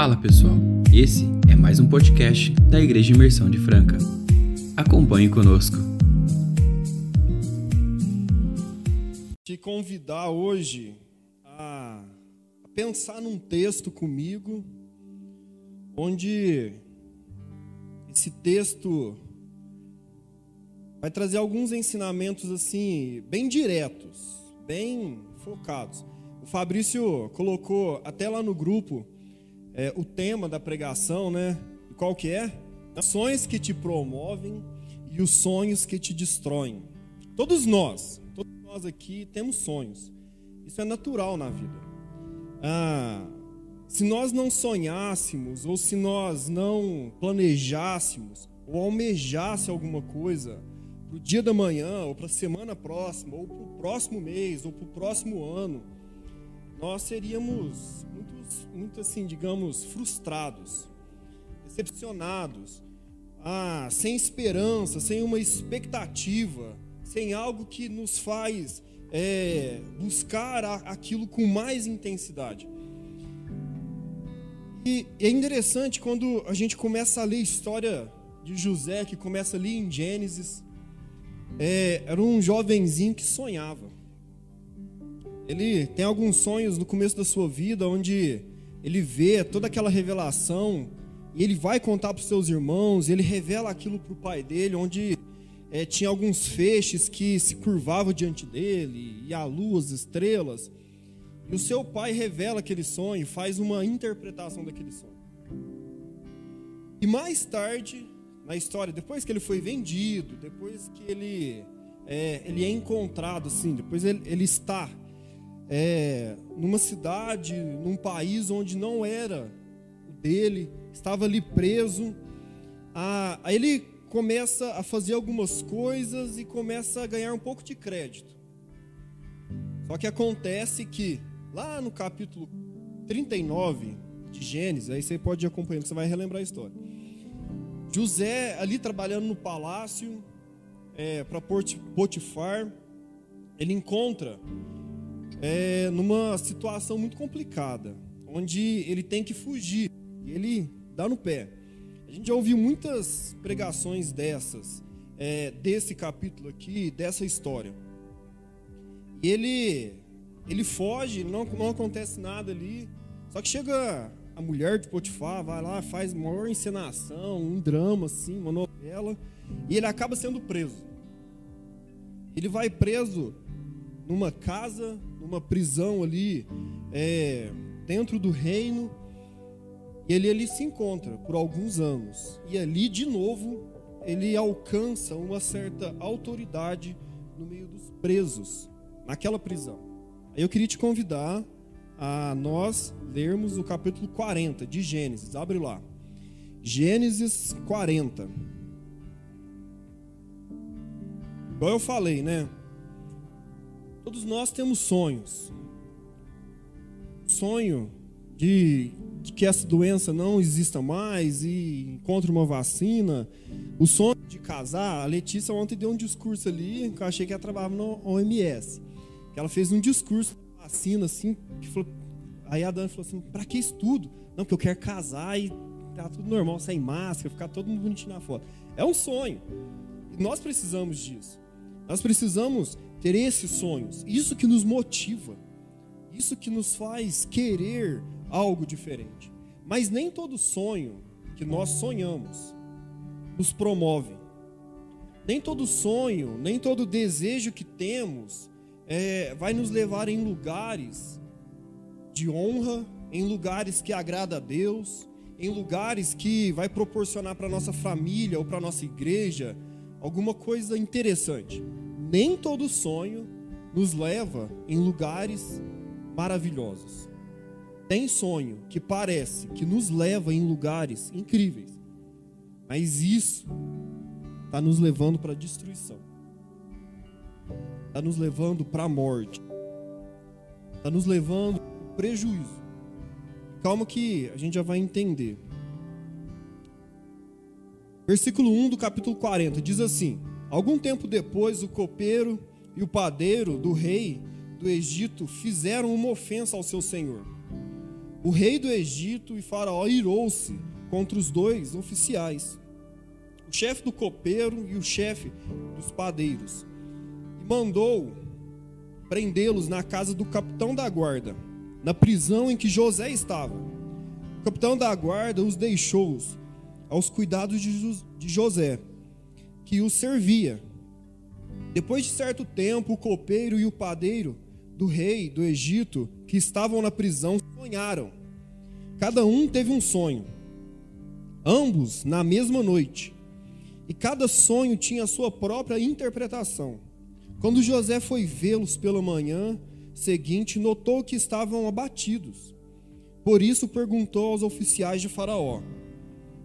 Fala pessoal, esse é mais um podcast da Igreja Imersão de Franca. Acompanhe conosco. Te convidar hoje a pensar num texto comigo, onde esse texto vai trazer alguns ensinamentos assim, bem diretos, bem focados. O Fabrício colocou até lá no grupo é, o tema da pregação, né? Qual que é? Sonhos que te promovem e os sonhos que te destroem. Todos nós, todos nós aqui temos sonhos. Isso é natural na vida. Ah, se nós não sonhássemos, ou se nós não planejássemos, ou almejasse alguma coisa para o dia da manhã, ou para a semana próxima, ou para o próximo mês, ou para o próximo ano, nós seríamos muito, muito assim, digamos, frustrados, decepcionados, ah, sem esperança, sem uma expectativa, sem algo que nos faz é, buscar aquilo com mais intensidade. E é interessante quando a gente começa a ler a história de José, que começa ali em Gênesis. É, era um jovenzinho que sonhava. Ele tem alguns sonhos no começo da sua vida, onde ele vê toda aquela revelação e ele vai contar para os seus irmãos. ele revela aquilo para o pai dele, onde é, tinha alguns feixes que se curvavam diante dele, e a as estrelas. E o seu pai revela aquele sonho, faz uma interpretação daquele sonho. E mais tarde, na história, depois que ele foi vendido, depois que ele é, ele é encontrado, assim, depois ele, ele está é, numa cidade, num país onde não era o dele, estava ali preso. Ah, aí ele começa a fazer algumas coisas e começa a ganhar um pouco de crédito. Só que acontece que Lá no capítulo 39 de Gênesis, aí você pode ir acompanhando, você vai relembrar a história. José ali trabalhando no palácio é, para Potifar, ele encontra é, numa situação muito complicada, onde ele tem que fugir e ele dá no pé. A gente já ouviu muitas pregações dessas, é, desse capítulo aqui, dessa história. E ele ele foge, não, não acontece nada ali. Só que chega a mulher de Potifar, vai lá, faz maior encenação, um drama, assim, uma novela, e ele acaba sendo preso. Ele vai preso numa casa, numa prisão ali, é, dentro do reino, e ele ali se encontra por alguns anos. E ali, de novo, ele alcança uma certa autoridade no meio dos presos, naquela prisão. Eu queria te convidar a nós lermos o capítulo 40 de Gênesis. Abre lá. Gênesis 40. Igual eu falei, né? Todos nós temos sonhos. Sonho de, de, que essa doença não exista mais e encontre uma vacina. O sonho de casar. A Letícia ontem deu um discurso ali que eu achei que ela trabalhava no OMS ela fez um discurso vacina assim, que falou, aí a Dani falou assim, para que isso tudo? Não, porque eu quero casar e tá tudo normal, sem máscara, ficar todo mundo bonitinho na foto. É um sonho. Nós precisamos disso. Nós precisamos ter esses sonhos. Isso que nos motiva. Isso que nos faz querer algo diferente. Mas nem todo sonho que nós sonhamos nos promove. Nem todo sonho, nem todo desejo que temos é, vai nos levar em lugares de honra, em lugares que agrada a Deus, em lugares que vai proporcionar para nossa família ou para nossa igreja alguma coisa interessante. Nem todo sonho nos leva em lugares maravilhosos. Tem sonho que parece que nos leva em lugares incríveis, mas isso está nos levando para destruição está nos levando para a morte, está nos levando para prejuízo. Calma que a gente já vai entender. Versículo 1 do capítulo 40 diz assim: Algum tempo depois, o copeiro e o padeiro do rei do Egito fizeram uma ofensa ao seu senhor. o rei do Egito e Faraó irou-se contra os dois oficiais, o chefe do copeiro e o chefe dos padeiros, e mandou prendê-los na casa do capitão da guarda, na prisão em que José estava. O capitão da guarda os deixou aos cuidados de José, que os servia. Depois de certo tempo, o copeiro e o padeiro do rei do Egito, que estavam na prisão, sonharam. Cada um teve um sonho, ambos na mesma noite. E cada sonho tinha a sua própria interpretação. Quando José foi vê-los pela manhã seguinte, notou que estavam abatidos. Por isso perguntou aos oficiais de Faraó,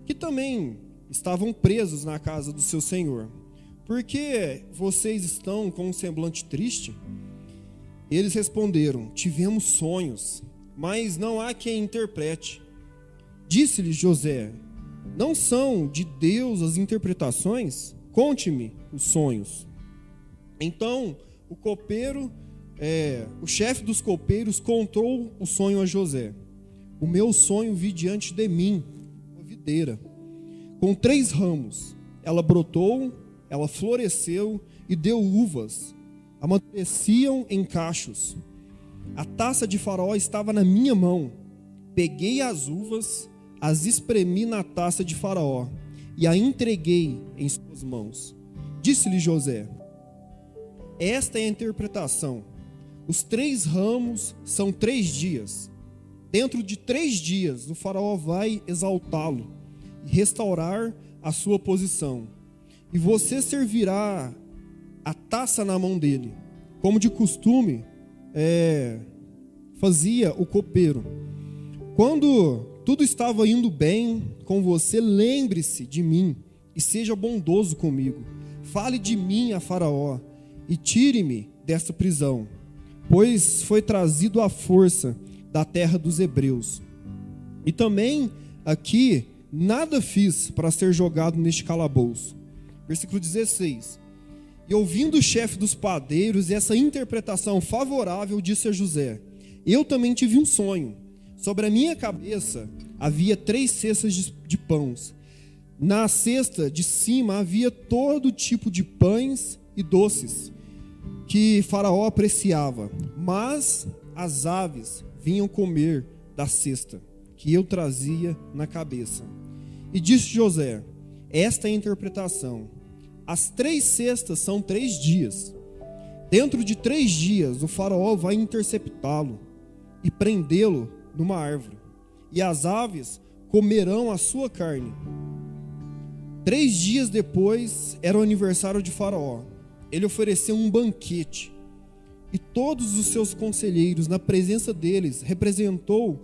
que também estavam presos na casa do seu senhor: Por que vocês estão com um semblante triste? Eles responderam: Tivemos sonhos, mas não há quem interprete. Disse-lhe José: Não são de Deus as interpretações? Conte-me os sonhos. Então o copeiro, é, o chefe dos copeiros, contou o sonho a José. O meu sonho vi diante de mim, uma videira, com três ramos. Ela brotou, ela floresceu e deu uvas. Amadureciam em cachos. A taça de faraó estava na minha mão. Peguei as uvas, as espremi na taça de faraó e a entreguei em suas mãos. Disse-lhe José: esta é a interpretação. Os três ramos são três dias. Dentro de três dias, o faraó vai exaltá-lo restaurar a sua posição. E você servirá a taça na mão dele, como de costume é, fazia o copeiro. Quando tudo estava indo bem com você, lembre-se de mim e seja bondoso comigo. Fale de mim a Faraó e tire-me desta prisão, pois foi trazido à força da terra dos hebreus. E também aqui nada fiz para ser jogado neste calabouço. Versículo 16. E ouvindo o chefe dos padeiros essa interpretação favorável, disse a José: Eu também tive um sonho. Sobre a minha cabeça havia três cestas de, de pães. Na cesta de cima havia todo tipo de pães e doces que Faraó apreciava, mas as aves vinham comer da cesta que eu trazia na cabeça. E disse José: Esta é a interpretação. As três cestas são três dias. Dentro de três dias, o Faraó vai interceptá-lo e prendê-lo numa árvore, e as aves comerão a sua carne. Três dias depois era o aniversário de Faraó ele ofereceu um banquete. E todos os seus conselheiros, na presença deles, representou,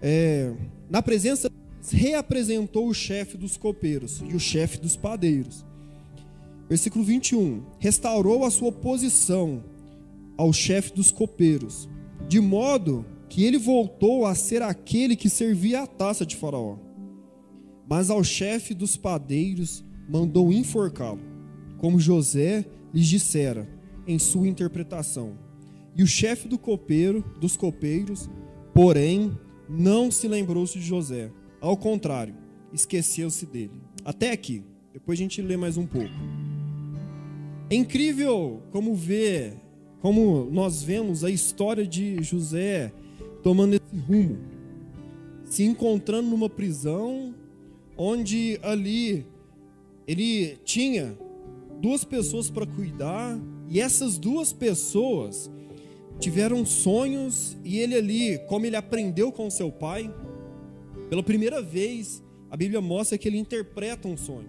é, na presença reapresentou o chefe dos copeiros e o chefe dos padeiros. Versículo 21. Restaurou a sua posição ao chefe dos copeiros, de modo que ele voltou a ser aquele que servia a taça de Faraó. Mas ao chefe dos padeiros mandou enforcá-lo, como José lhes dissera em sua interpretação. E o chefe do copeiro, dos copeiros, porém, não se lembrou-se de José. Ao contrário, esqueceu-se dele. Até aqui. Depois a gente lê mais um pouco. É incrível como ver, como nós vemos a história de José tomando esse rumo, se encontrando numa prisão onde ali ele tinha duas pessoas para cuidar, e essas duas pessoas tiveram sonhos, e ele ali, como ele aprendeu com seu pai, pela primeira vez, a Bíblia mostra que ele interpreta um sonho,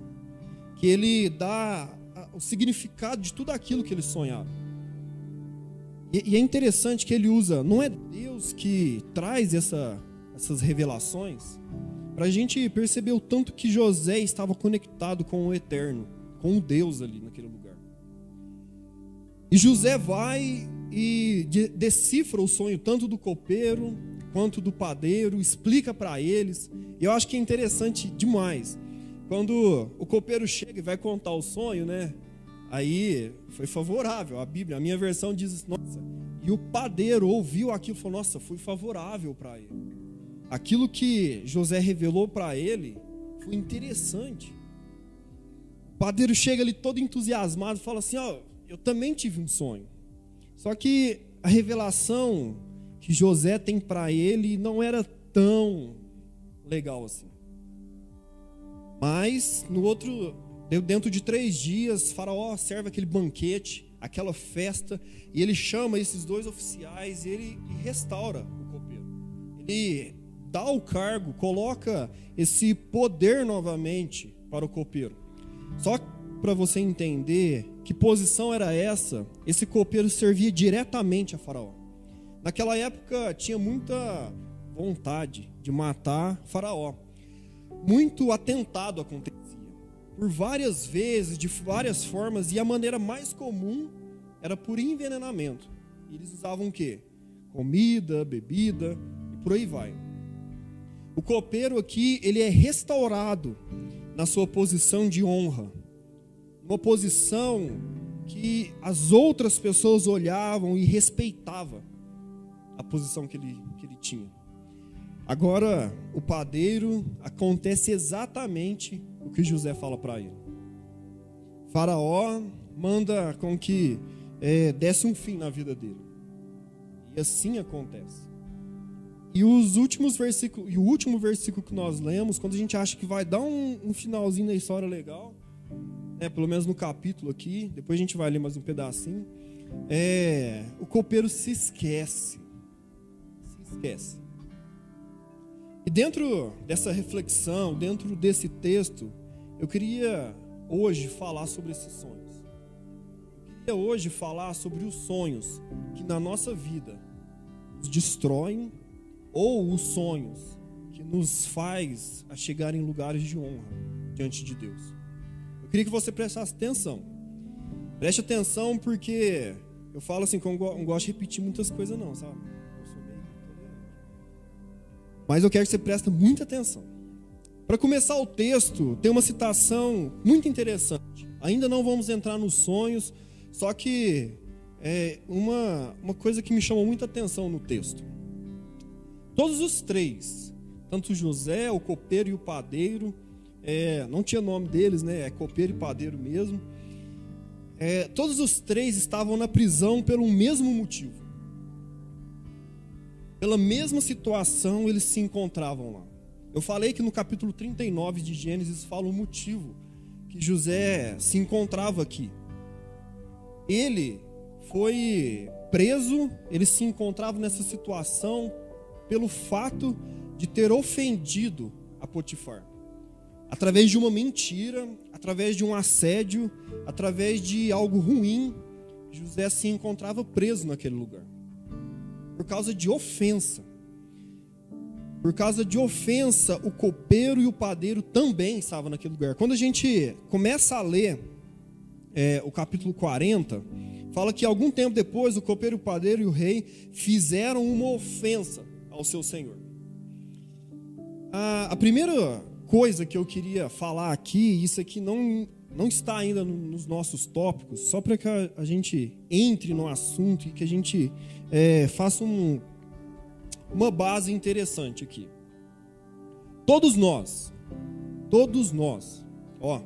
que ele dá o significado de tudo aquilo que ele sonhava. E, é interessante que ele usa, não é Deus que traz essa, essas revelações, para a gente perceber o tanto que José estava conectado com o eterno com Deus ali naquele lugar. E José vai e decifra o sonho tanto do copeiro quanto do padeiro, explica para eles. Eu acho que é interessante demais. Quando o copeiro chega e vai contar o sonho, né? Aí foi favorável. A Bíblia, a minha versão diz, nossa, e o padeiro ouviu aquilo e falou: Nossa, foi favorável para ele. aquilo que José revelou para ele foi interessante. O padeiro chega ali todo entusiasmado fala assim: Ó, eu também tive um sonho. Só que a revelação que José tem para ele não era tão legal assim. Mas no outro, dentro de três dias, Faraó serve aquele banquete, aquela festa, e ele chama esses dois oficiais e ele restaura o copeiro. Ele dá o cargo, coloca esse poder novamente para o copeiro. Só para você entender que posição era essa, esse copeiro servia diretamente a Faraó. Naquela época tinha muita vontade de matar Faraó. Muito atentado acontecia. Por várias vezes, de várias formas, e a maneira mais comum era por envenenamento. Eles usavam o quê? Comida, bebida e por aí vai. O copeiro aqui, ele é restaurado na sua posição de honra. Uma posição que as outras pessoas olhavam e respeitavam a posição que ele, que ele tinha. Agora, o padeiro acontece exatamente o que José fala para ele. Faraó manda com que é, desse um fim na vida dele. E assim acontece. E os últimos versículos, e o último versículo que nós lemos, quando a gente acha que vai dar um, um finalzinho da história legal, né, pelo menos no capítulo aqui, depois a gente vai ler mais um pedacinho, é, o copeiro se esquece. Esquece. E dentro dessa reflexão, dentro desse texto, eu queria hoje falar sobre esses sonhos. Eu queria hoje falar sobre os sonhos que na nossa vida nos destroem ou os sonhos que nos faz a chegar em lugares de honra diante de Deus. Eu queria que você prestasse atenção. Preste atenção porque eu falo assim que eu não gosto de repetir muitas coisas não, sabe? Mas eu quero que você preste muita atenção. Para começar o texto, tem uma citação muito interessante. Ainda não vamos entrar nos sonhos, só que é uma, uma coisa que me chamou muita atenção no texto. Todos os três, tanto José, o copeiro e o padeiro, é, não tinha nome deles, né? É copeiro e padeiro mesmo. É, todos os três estavam na prisão pelo mesmo motivo. Pela mesma situação eles se encontravam lá. Eu falei que no capítulo 39 de Gênesis fala o motivo que José se encontrava aqui. Ele foi preso, ele se encontrava nessa situação pelo fato de ter ofendido a Potifar. Através de uma mentira, através de um assédio, através de algo ruim, José se encontrava preso naquele lugar. Por causa de ofensa. Por causa de ofensa, o copeiro e o padeiro também estavam naquele lugar. Quando a gente começa a ler é, o capítulo 40, fala que algum tempo depois o copeiro, o padeiro e o rei fizeram uma ofensa ao seu Senhor. A, a primeira coisa que eu queria falar aqui, isso aqui não, não está ainda nos nossos tópicos, só para que a, gente entre no assunto e que a gente é, faça um, uma base interessante aqui. Todos nós, todos nós, ó,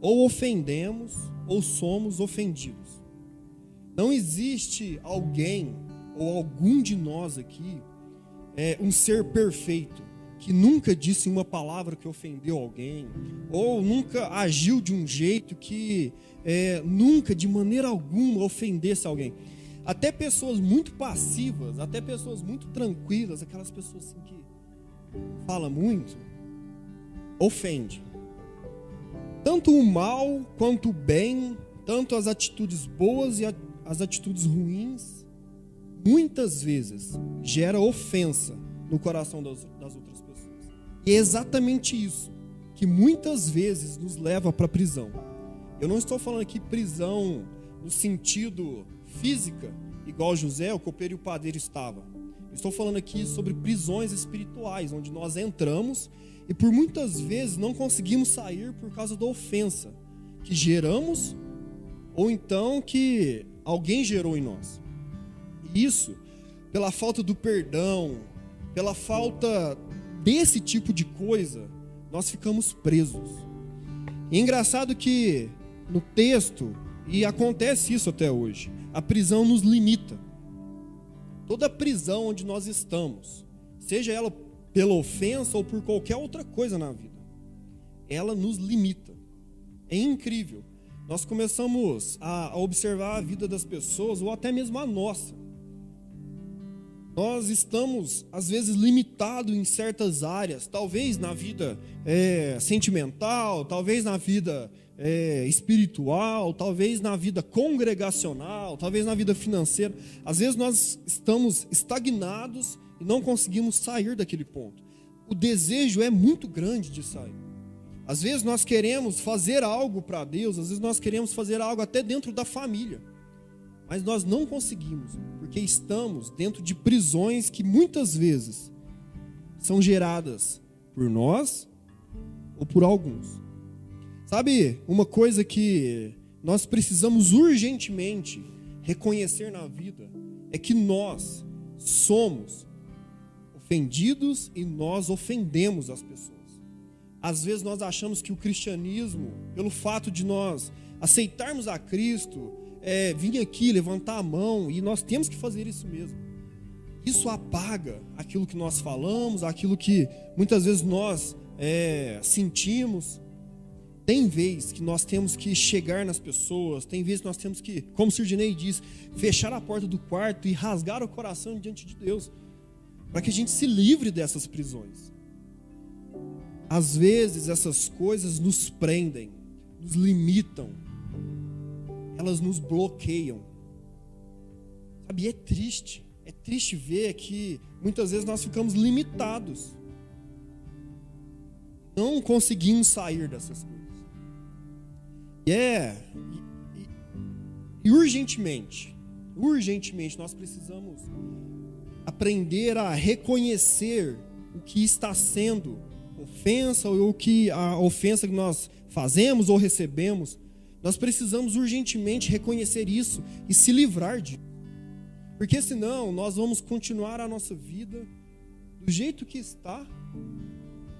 ou ofendemos ou somos ofendidos. Não existe alguém ou algum de nós aqui é, um ser perfeito, que nunca disse uma palavra que ofendeu alguém, ou nunca agiu de um jeito que é, nunca, de maneira alguma, ofendesse alguém. Até pessoas muito passivas, até pessoas muito tranquilas, aquelas pessoas assim que fala muito, ofende. Tanto o mal quanto o bem, tanto as atitudes boas e as atitudes ruins, muitas vezes gera ofensa no coração das, das. E é exatamente isso que muitas vezes nos leva para prisão. Eu não estou falando aqui prisão no sentido física, igual José, o copeiro e o padeiro estavam. estou falando aqui sobre prisões espirituais, onde nós entramos e por muitas vezes não conseguimos sair por causa da ofensa que geramos ou então que alguém gerou em nós isso pela falta do perdão, pela falta desse tipo de coisa, nós ficamos presos. E é engraçado que no texto, e acontece isso até hoje, a prisão nos limita. Toda prisão onde nós estamos, seja ela pela ofensa ou por qualquer outra coisa na vida, ela nos limita. É incrível. Nós começamos a observar a vida das pessoas, ou até mesmo a nossa. Nós estamos, às vezes, limitados em certas áreas, talvez na vida é, sentimental, talvez na vida é, espiritual, talvez na vida congregacional, talvez na vida financeira. Às vezes nós estamos estagnados e não conseguimos sair daquele ponto. O desejo é muito grande de sair. Às vezes nós queremos fazer algo para Deus, às vezes nós queremos fazer algo até dentro da família. Mas nós não conseguimos, porque estamos dentro de prisões que muitas vezes são geradas por nós ou por alguns. Sabe, uma coisa que nós precisamos urgentemente reconhecer na vida é que nós somos ofendidos e nós ofendemos as pessoas. Às vezes nós achamos que o cristianismo, pelo fato de nós aceitarmos a Cristo, é, vir aqui, levantar a mão, e nós temos que fazer isso mesmo. Isso apaga aquilo que nós falamos, aquilo que muitas vezes nós é, sentimos. Tem vez que nós temos que chegar nas pessoas, tem vezes que nós temos que, como o Sirnei diz, fechar a porta do quarto e rasgar o coração diante de Deus, para que a gente se livre dessas prisões. Às vezes essas coisas nos prendem, nos limitam, elas nos bloqueiam. Sabe, e é triste. É triste ver que muitas vezes nós ficamos limitados. Não conseguimos sair dessas coisas. É. E, e, e urgentemente, urgentemente, nós precisamos aprender a reconhecer o que está sendo ofensa ou o que a ofensa que nós fazemos ou recebemos nós precisamos urgentemente reconhecer isso e se livrar disso. Porque senão nós vamos continuar a nossa vida do jeito que está,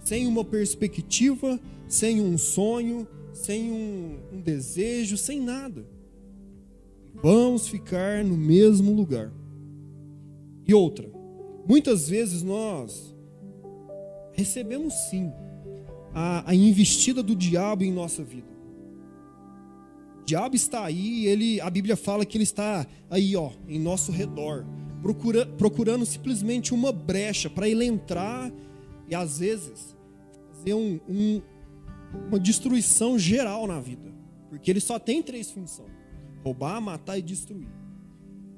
sem uma perspectiva, sem um sonho, sem um, um desejo, sem nada. Vamos ficar no mesmo lugar. E outra, muitas vezes nós recebemos sim a, a investida do diabo em nossa vida. O diabo está aí, ele, a Bíblia fala que ele está aí, ó, em nosso redor, procura, procurando simplesmente uma brecha para ele entrar e às vezes fazer um, um, uma destruição geral na vida, porque ele só tem três funções: roubar, matar e destruir.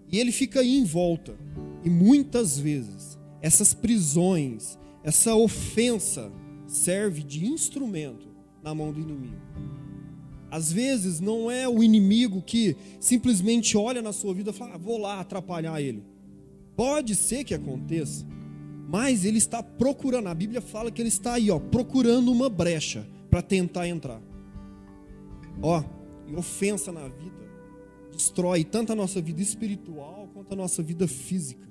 E ele fica aí em volta. E muitas vezes essas prisões, essa ofensa serve de instrumento na mão do inimigo. Às vezes não é o inimigo que simplesmente olha na sua vida e fala, ah, vou lá atrapalhar ele. Pode ser que aconteça, mas ele está procurando. A Bíblia fala que ele está aí, ó, procurando uma brecha para tentar entrar. Ó, e ofensa na vida destrói tanto a nossa vida espiritual quanto a nossa vida física.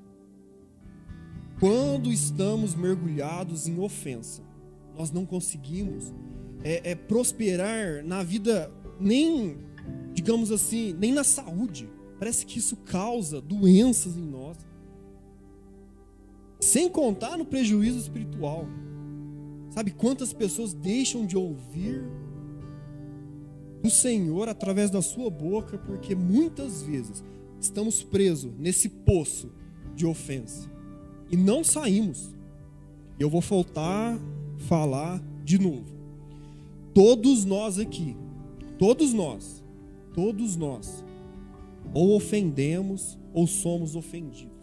Quando estamos mergulhados em ofensa, nós não conseguimos é, é prosperar na vida, nem, digamos assim, nem na saúde. Parece que isso causa doenças em nós. Sem contar no prejuízo espiritual. Sabe quantas pessoas deixam de ouvir do Senhor através da sua boca, porque muitas vezes estamos presos nesse poço de ofensa e não saímos. Eu vou faltar falar de novo. Todos nós aqui, todos nós, todos nós, ou ofendemos ou somos ofendidos.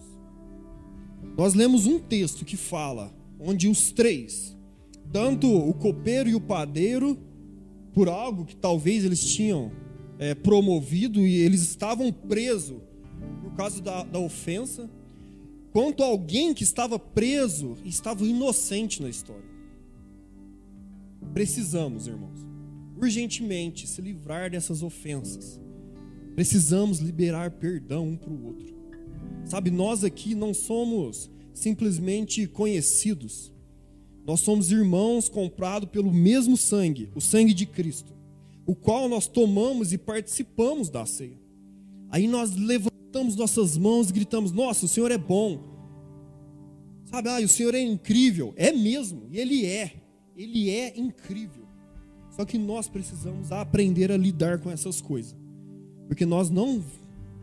Nós lemos um texto que fala, onde os três, tanto o copeiro e o padeiro, por algo que talvez eles tinham é, promovido e eles estavam presos por causa da, da ofensa, quanto alguém que estava preso e estava inocente na história. Precisamos, irmãos, urgentemente se livrar dessas ofensas. Precisamos liberar perdão um para o outro. Sabe, nós aqui não somos simplesmente conhecidos. Nós somos irmãos comprados pelo mesmo sangue, o sangue de Cristo, o qual nós tomamos e participamos da ceia. Aí nós levantamos nossas mãos e gritamos: Nossa, o Senhor é bom. Sabe, ah, o Senhor é incrível. É mesmo, e Ele é. Ele é incrível. Só que nós precisamos aprender a lidar com essas coisas. Porque nós não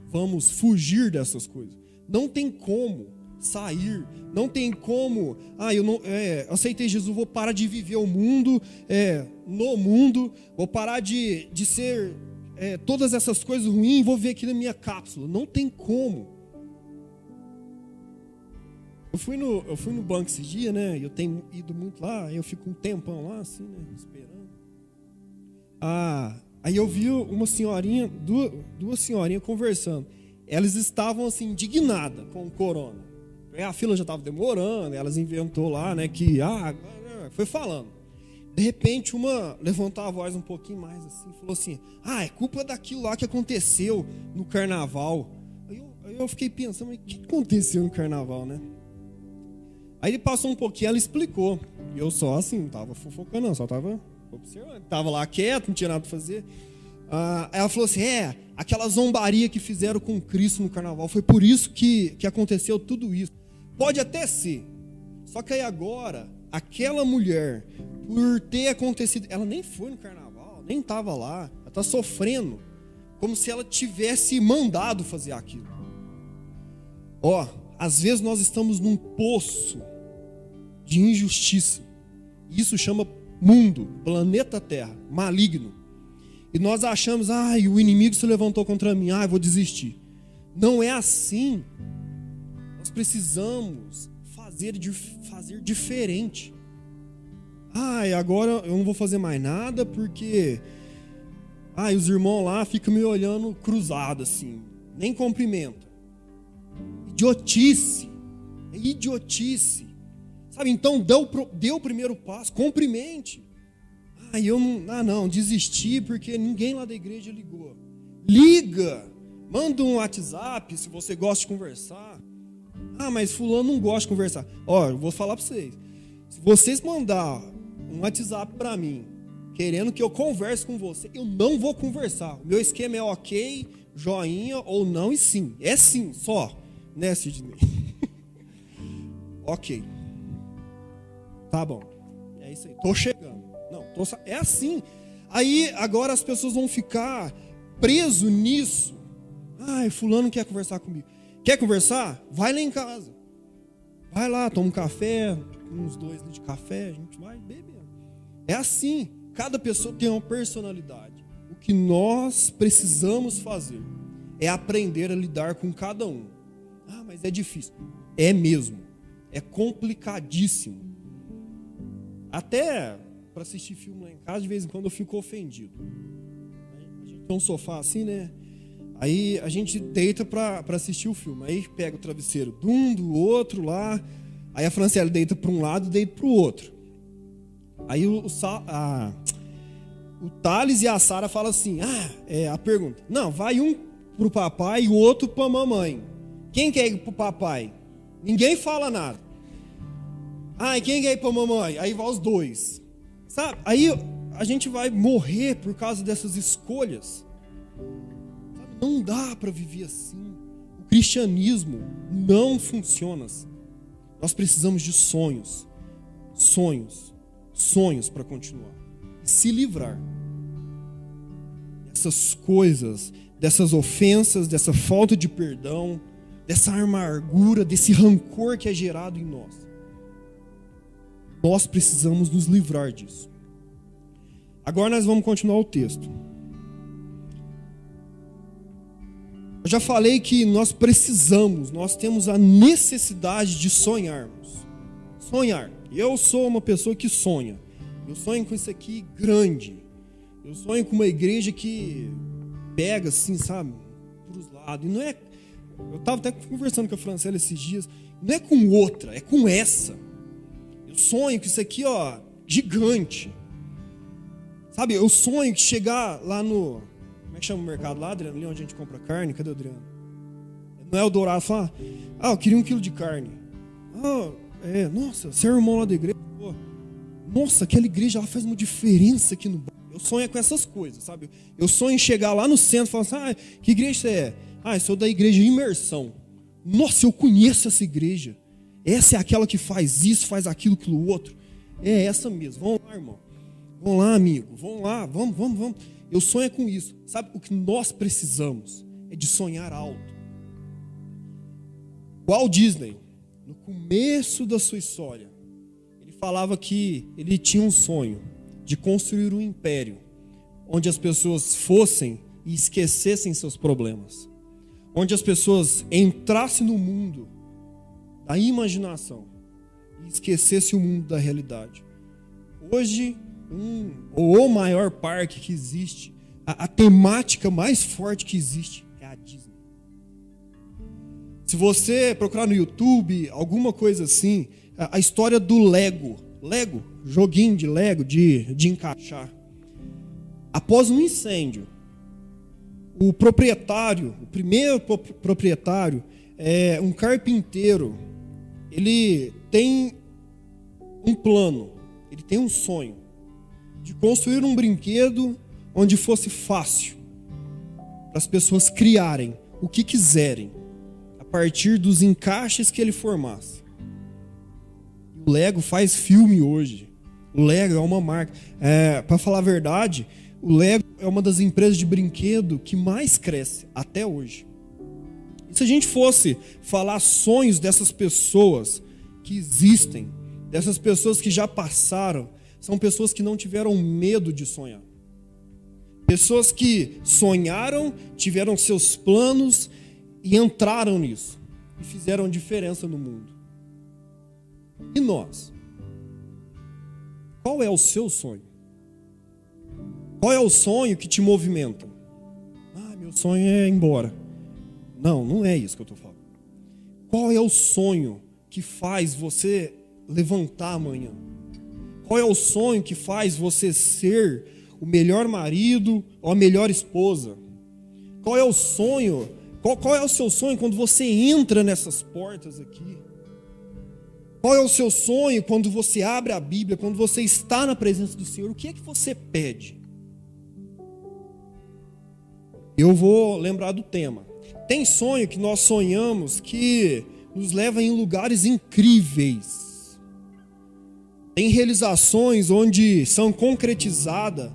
vamos fugir dessas coisas. Não tem como sair, não tem como, ah, eu não é, aceitei Jesus, vou parar de viver o mundo, é, no mundo, vou parar de, de ser é, todas essas coisas ruins, vou ver aqui na minha cápsula. Não tem como. Eu fui no, eu fui no banco esse dia, né? Eu tenho ido muito lá, eu fico um tempão lá, assim, né? Esperando. Ah, aí eu vi uma senhorinha, duas, duas senhorinhas conversando. Elas estavam, assim, indignadas com o corona. A fila já estava demorando, elas inventou lá, né? Que, ah, foi falando. De repente, uma levantou a voz um pouquinho mais assim, falou assim: Ah, é culpa daquilo lá que aconteceu no carnaval. Aí eu, aí eu fiquei pensando: o que aconteceu no carnaval, né? Aí ele passou um pouquinho, ela explicou. E eu só assim, não tava fofocando, não, só tava observando. Tava lá quieto, não tinha nada para fazer. Ah, ela falou assim: é, aquela zombaria que fizeram com Cristo no carnaval, foi por isso que, que aconteceu tudo isso. Pode até ser. Só que aí agora, aquela mulher, por ter acontecido, ela nem foi no carnaval, nem estava lá, ela está sofrendo, como se ela tivesse mandado fazer aquilo. Ó, às vezes nós estamos num poço de injustiça. Isso chama mundo, planeta Terra, maligno. E nós achamos, ai, o inimigo se levantou contra mim, ai, vou desistir. Não é assim. Nós precisamos fazer, fazer diferente. Ai, agora eu não vou fazer mais nada porque ai, os irmãos lá ficam me olhando cruzado assim, nem cumprimenta. Idiotice. É idiotice. Sabe, então dê o, o primeiro passo, cumprimente. Ah, eu não, ah, não, desisti porque ninguém lá da igreja ligou. Liga, manda um WhatsApp se você gosta de conversar. Ah, mas fulano não gosta de conversar. Ó, eu vou falar para vocês. Se vocês mandar um WhatsApp para mim, querendo que eu converse com você, eu não vou conversar. O meu esquema é ok, joinha ou não e sim. É sim, só. Né, Sidney? ok. Tá bom. É isso aí. Tô chegando. Não, tô, é assim. Aí agora as pessoas vão ficar preso nisso. Ai, fulano quer conversar comigo. Quer conversar? Vai lá em casa. Vai lá, toma um café, uns dois de café, a gente vai beber. É assim. Cada pessoa tem uma personalidade. O que nós precisamos fazer é aprender a lidar com cada um. Ah, mas é difícil. É mesmo. É complicadíssimo. Até para assistir filme lá em casa, de vez em quando eu fico ofendido. A gente tem um sofá assim, né? Aí a gente deita para assistir o filme. Aí pega o travesseiro de um, do outro lá. Aí a Franciele deita para um lado e deita para o outro. Aí o, o, a, o Thales e a Sara falam assim: ah, é a pergunta. Não, vai um para o papai e o outro para a mamãe. Quem quer ir para o papai? Ninguém fala nada. E quem quer ir para a mamãe? Aí vai os dois. Sabe? Aí a gente vai morrer por causa dessas escolhas. Não dá para viver assim. O cristianismo não funciona assim. Nós precisamos de sonhos, sonhos, sonhos para continuar. Se livrar dessas coisas, dessas ofensas, dessa falta de perdão, dessa amargura, desse rancor que é gerado em nós. Nós precisamos nos livrar disso. Agora nós vamos continuar o texto. Eu já falei que nós precisamos, nós temos a necessidade de sonharmos. Sonhar. Eu sou uma pessoa que sonha. Eu sonho com isso aqui grande. Eu sonho com uma igreja que pega assim, sabe, para os lados. E não é. Eu estava até conversando com a Francela esses dias. Não é com outra, é com essa. Eu sonho com isso aqui, ó, gigante. Sabe, eu sonho que chegar lá no é que chama o mercado lá, Adriano? Ali onde a gente compra carne? Cadê o Adriano? Não é o Dourado falar, ah, eu queria um quilo de carne. Ah, é, nossa, você é irmão lá da igreja. Pô, nossa, aquela igreja ela faz uma diferença aqui no Eu sonho com essas coisas, sabe? Eu sonho em chegar lá no centro e falar assim: ah, que igreja você é? Ah, eu sou da igreja Imersão. Nossa, eu conheço essa igreja. Essa é aquela que faz isso, faz aquilo, aquilo outro. É essa mesmo. Vamos lá, irmão. Vamos lá, amigo. Vamos lá, vamos, vamos, vamos. Eu sonho com isso. Sabe o que nós precisamos? É de sonhar alto. Walt Disney, no começo da sua história, ele falava que ele tinha um sonho de construir um império onde as pessoas fossem e esquecessem seus problemas, onde as pessoas entrassem no mundo da imaginação e esquecessem o mundo da realidade. Hoje, um o maior parque que existe, a, a temática mais forte que existe é a Disney. Se você procurar no YouTube, alguma coisa assim, a, a história do Lego, Lego, joguinho de Lego, de, de encaixar. Após um incêndio, o proprietário, o primeiro proprietário, é um carpinteiro, ele tem um plano, ele tem um sonho de construir um brinquedo onde fosse fácil para as pessoas criarem o que quiserem a partir dos encaixes que ele formasse. O Lego faz filme hoje. O Lego é uma marca. É, para falar a verdade, o Lego é uma das empresas de brinquedo que mais cresce até hoje. E se a gente fosse falar sonhos dessas pessoas que existem, dessas pessoas que já passaram, são pessoas que não tiveram medo de sonhar. Pessoas que sonharam, tiveram seus planos e entraram nisso e fizeram diferença no mundo. E nós? Qual é o seu sonho? Qual é o sonho que te movimenta? Ah, meu sonho é ir embora. Não, não é isso que eu estou falando. Qual é o sonho que faz você levantar amanhã? Qual é o sonho que faz você ser o melhor marido ou a melhor esposa? Qual é o sonho? Qual, qual é o seu sonho quando você entra nessas portas aqui? Qual é o seu sonho quando você abre a Bíblia, quando você está na presença do Senhor? O que é que você pede? Eu vou lembrar do tema. Tem sonho que nós sonhamos que nos leva em lugares incríveis. Tem realizações onde são concretizadas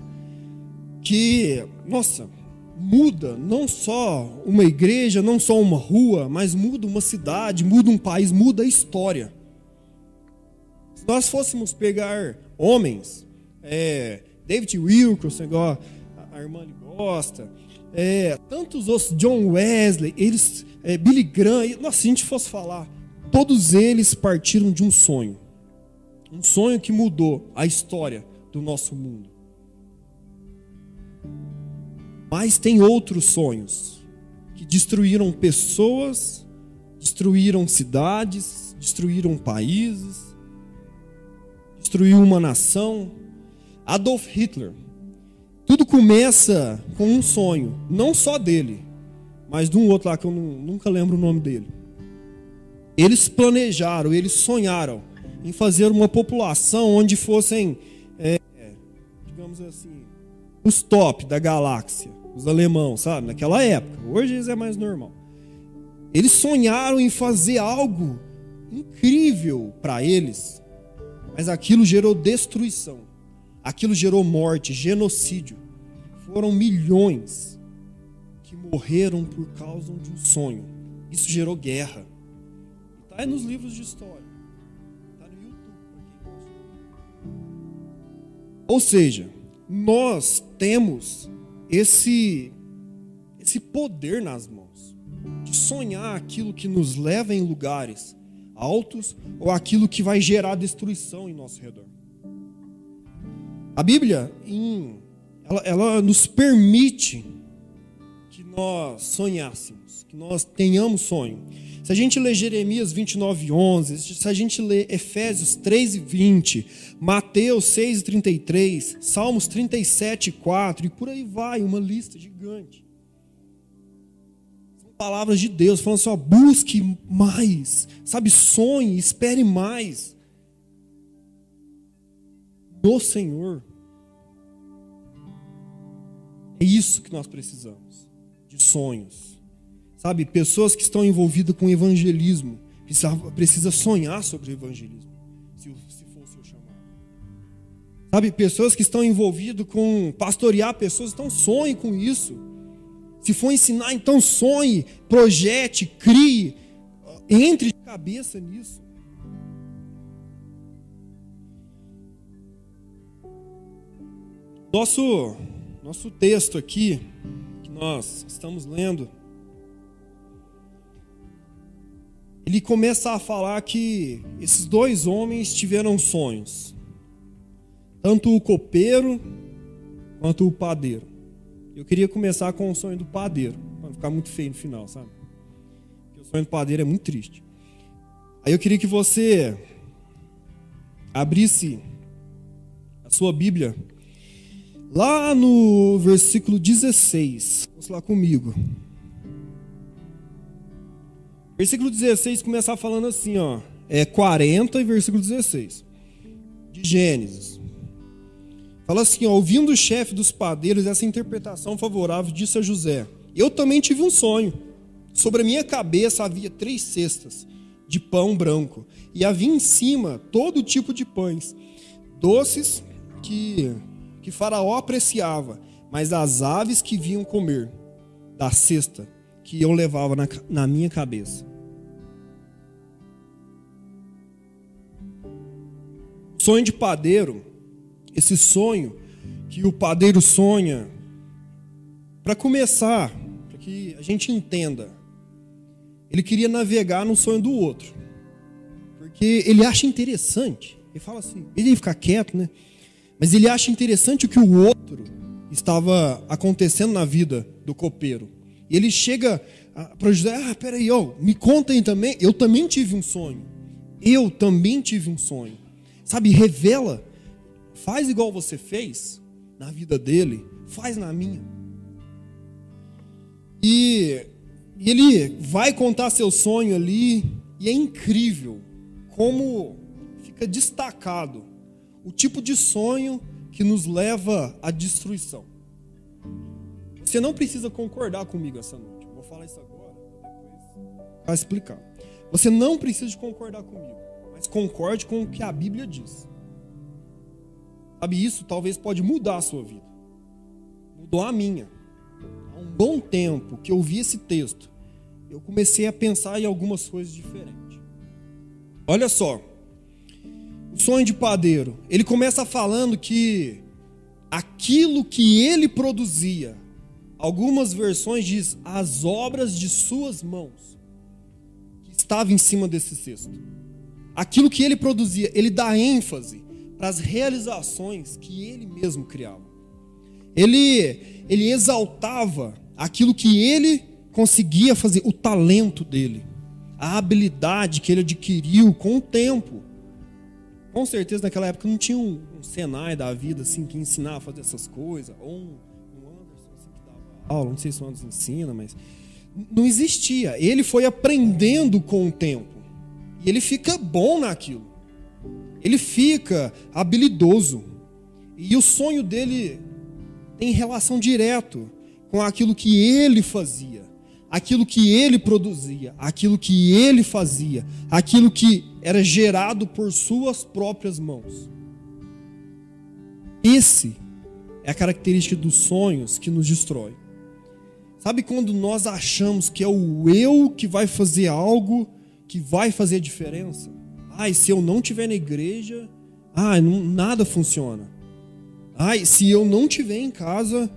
que, nossa, muda não só uma igreja, não só uma rua, mas muda uma cidade, muda um país, muda a história. Se nós fôssemos pegar homens, é, David Wilkerson, igual a irmã gosta, é, tantos outros, John Wesley, eles, é, Billy Graham, nossa, se a gente fosse falar, todos eles partiram de um sonho. Um sonho que mudou a história do nosso mundo. Mas tem outros sonhos que destruíram pessoas, destruíram cidades, destruíram países, destruiu uma nação. Adolf Hitler. Tudo começa com um sonho, não só dele, mas de um outro lá que eu nunca lembro o nome dele. Eles planejaram, eles sonharam em fazer uma população onde fossem, é, digamos assim, os top da galáxia os alemãos, sabe? Naquela época. Hoje isso é mais normal. Eles sonharam em fazer algo incrível para eles, mas aquilo gerou destruição. Aquilo gerou morte, genocídio. Foram milhões que morreram por causa de um sonho. Isso gerou guerra. Está aí nos livros de história. Está no YouTube. Ou seja, nós temos esse esse poder nas mãos de sonhar aquilo que nos leva em lugares altos ou aquilo que vai gerar destruição em nosso redor. A Bíblia, ela, ela nos permite que nós sonhássemos, que nós tenhamos sonho. Se a gente ler Jeremias 29, 11, se a gente ler Efésios 3 e 20, Mateus 6 e 33, Salmos 37 e 4, e por aí vai, uma lista gigante. São palavras de Deus, falando assim: ó, busque mais, sabe, sonhe, espere mais do Senhor. É isso que nós precisamos, de sonhos. Sabe, pessoas que estão envolvidas com evangelismo, precisa, precisa sonhar sobre o evangelismo, se, se for o seu chamado. Sabe, pessoas que estão envolvidas com pastorear pessoas, então sonhe com isso. Se for ensinar, então sonhe, projete, crie, entre de cabeça nisso. Nosso, nosso texto aqui, que nós estamos lendo, ele começa a falar que esses dois homens tiveram sonhos, tanto o copeiro quanto o padeiro. Eu queria começar com o sonho do padeiro, para não ficar muito feio no final, sabe? Porque o sonho do padeiro é muito triste. Aí eu queria que você abrisse a sua Bíblia lá no versículo 16. Vamos lá comigo. Versículo 16 começar falando assim, ó. É 40 e versículo 16. De Gênesis. Fala assim, ó, ouvindo o chefe dos padeiros essa interpretação favorável, disse a José: Eu também tive um sonho. Sobre a minha cabeça havia três cestas de pão branco, e havia em cima todo tipo de pães, doces que, que Faraó apreciava, mas as aves que vinham comer da cesta que eu levava na, na minha cabeça. Sonho de padeiro esse sonho que o padeiro sonha, para começar, para que a gente entenda, ele queria navegar no sonho do outro, porque ele acha interessante. Ele fala assim, ele ia ficar quieto, né? Mas ele acha interessante o que o outro estava acontecendo na vida do copeiro. E ele chega para José, ah, peraí, ó, me contem também, eu também tive um sonho. Eu também tive um sonho. Sabe, revela Faz igual você fez na vida dele, faz na minha. E, e ele vai contar seu sonho ali, e é incrível como fica destacado o tipo de sonho que nos leva à destruição. Você não precisa concordar comigo essa noite. vou falar isso agora, depois vai explicar. Você não precisa concordar comigo, mas concorde com o que a Bíblia diz. Sabe, isso talvez pode mudar a sua vida. Mudou a minha. Há um bom tempo que eu vi esse texto, eu comecei a pensar em algumas coisas diferentes. Olha só. Sonho de padeiro. Ele começa falando que aquilo que ele produzia, algumas versões diz as obras de suas mãos, que estava em cima desse cesto. Aquilo que ele produzia, ele dá ênfase para as realizações que ele mesmo criava. Ele, ele exaltava aquilo que ele conseguia fazer, o talento dele, a habilidade que ele adquiriu com o tempo. Com certeza naquela época não tinha um, um Senai da vida assim que ensinava a fazer essas coisas, ou um, um Anderson assim, que dava aula, não sei se o Anderson ensina, mas não existia. Ele foi aprendendo com o tempo. E ele fica bom naquilo ele fica habilidoso. E o sonho dele tem relação direto com aquilo que ele fazia, aquilo que ele produzia, aquilo que ele fazia, aquilo que era gerado por suas próprias mãos. Esse é a característica dos sonhos que nos destrói. Sabe quando nós achamos que é o eu que vai fazer algo que vai fazer diferença? Ai, se eu não tiver na igreja, ai, não, nada funciona. Ai, se eu não tiver em casa,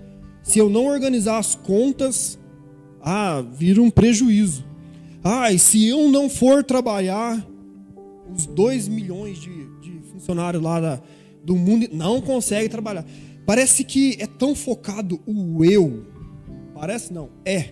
se eu não organizar as contas, ah, vira um prejuízo. Ai, se eu não for trabalhar, os 2 milhões de, de funcionários lá da, do mundo não conseguem trabalhar. Parece que é tão focado o eu. Parece não, é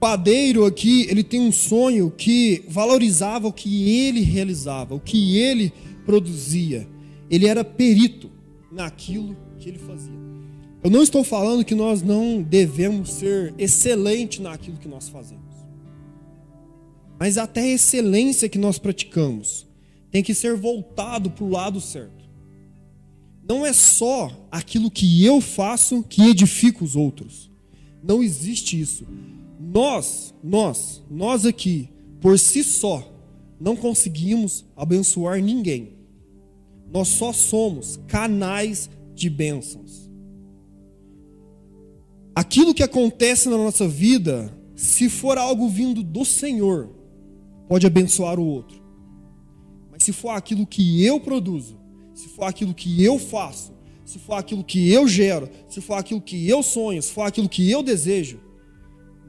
padeiro aqui, ele tem um sonho que valorizava o que ele realizava, o que ele produzia. Ele era perito naquilo que ele fazia. Eu não estou falando que nós não devemos ser excelente naquilo que nós fazemos. Mas até a excelência que nós praticamos tem que ser voltado para o lado certo. Não é só aquilo que eu faço que edifica os outros. Não existe isso. Nós, nós, nós aqui, por si só, não conseguimos abençoar ninguém. Nós só somos canais de bênçãos. Aquilo que acontece na nossa vida, se for algo vindo do Senhor, pode abençoar o outro. Mas se for aquilo que eu produzo, se for aquilo que eu faço, se for aquilo que eu gero, se for aquilo que eu sonho, se for aquilo que eu desejo,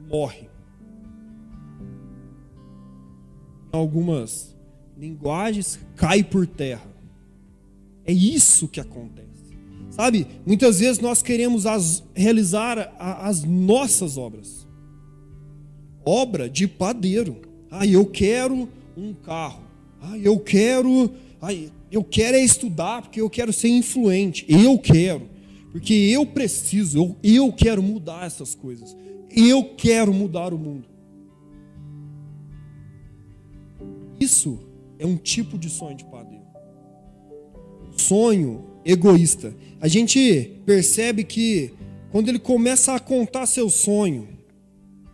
morre. Em algumas linguagens, cai por terra. É isso que acontece. Sabe, muitas vezes nós queremos as, realizar a, as nossas obras. Obra de padeiro. Ah, eu quero um carro. Ah, eu quero. Ah, eu quero é estudar porque eu quero ser influente. Eu quero. Porque eu preciso, eu, eu quero mudar essas coisas. Eu quero mudar o mundo. Isso é um tipo de sonho de padeiro. Sonho egoísta. A gente percebe que quando ele começa a contar seu sonho,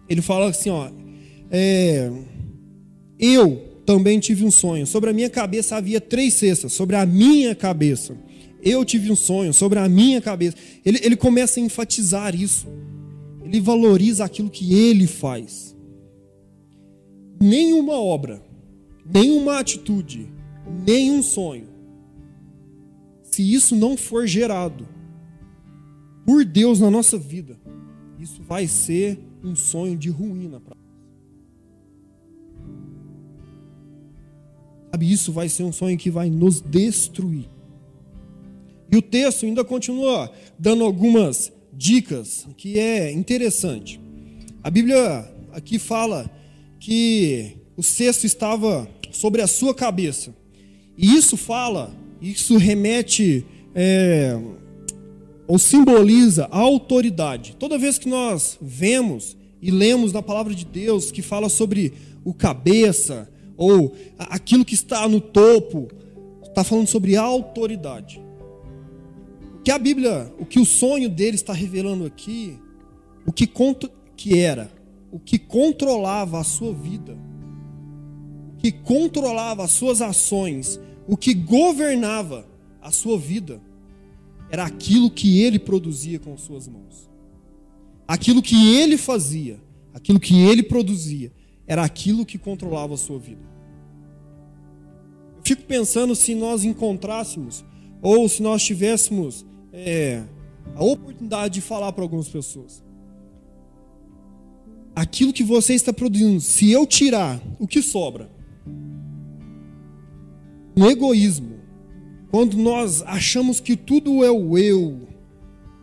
ele fala assim, ó, é, eu também tive um sonho. Sobre a minha cabeça havia três cestas, sobre a minha cabeça. Eu tive um sonho sobre a minha cabeça. Ele, ele começa a enfatizar isso. Ele valoriza aquilo que ele faz. Nenhuma obra, nenhuma atitude, nenhum sonho, se isso não for gerado por Deus na nossa vida, isso vai ser um sonho de ruína para. Sabe, isso vai ser um sonho que vai nos destruir. E o texto ainda continua dando algumas dicas que é interessante. A Bíblia aqui fala que o cesto estava sobre a sua cabeça. E isso fala, isso remete é, ou simboliza a autoridade. Toda vez que nós vemos e lemos na palavra de Deus que fala sobre o cabeça ou aquilo que está no topo, está falando sobre autoridade que a Bíblia, o que o sonho dele está revelando aqui, o que, que era, o que controlava a sua vida, o que controlava as suas ações, o que governava a sua vida, era aquilo que ele produzia com suas mãos. Aquilo que ele fazia, aquilo que ele produzia, era aquilo que controlava a sua vida. Eu fico pensando se nós encontrássemos, ou se nós tivéssemos é, a oportunidade de falar para algumas pessoas. Aquilo que você está produzindo, se eu tirar o que sobra, um egoísmo, quando nós achamos que tudo é o eu,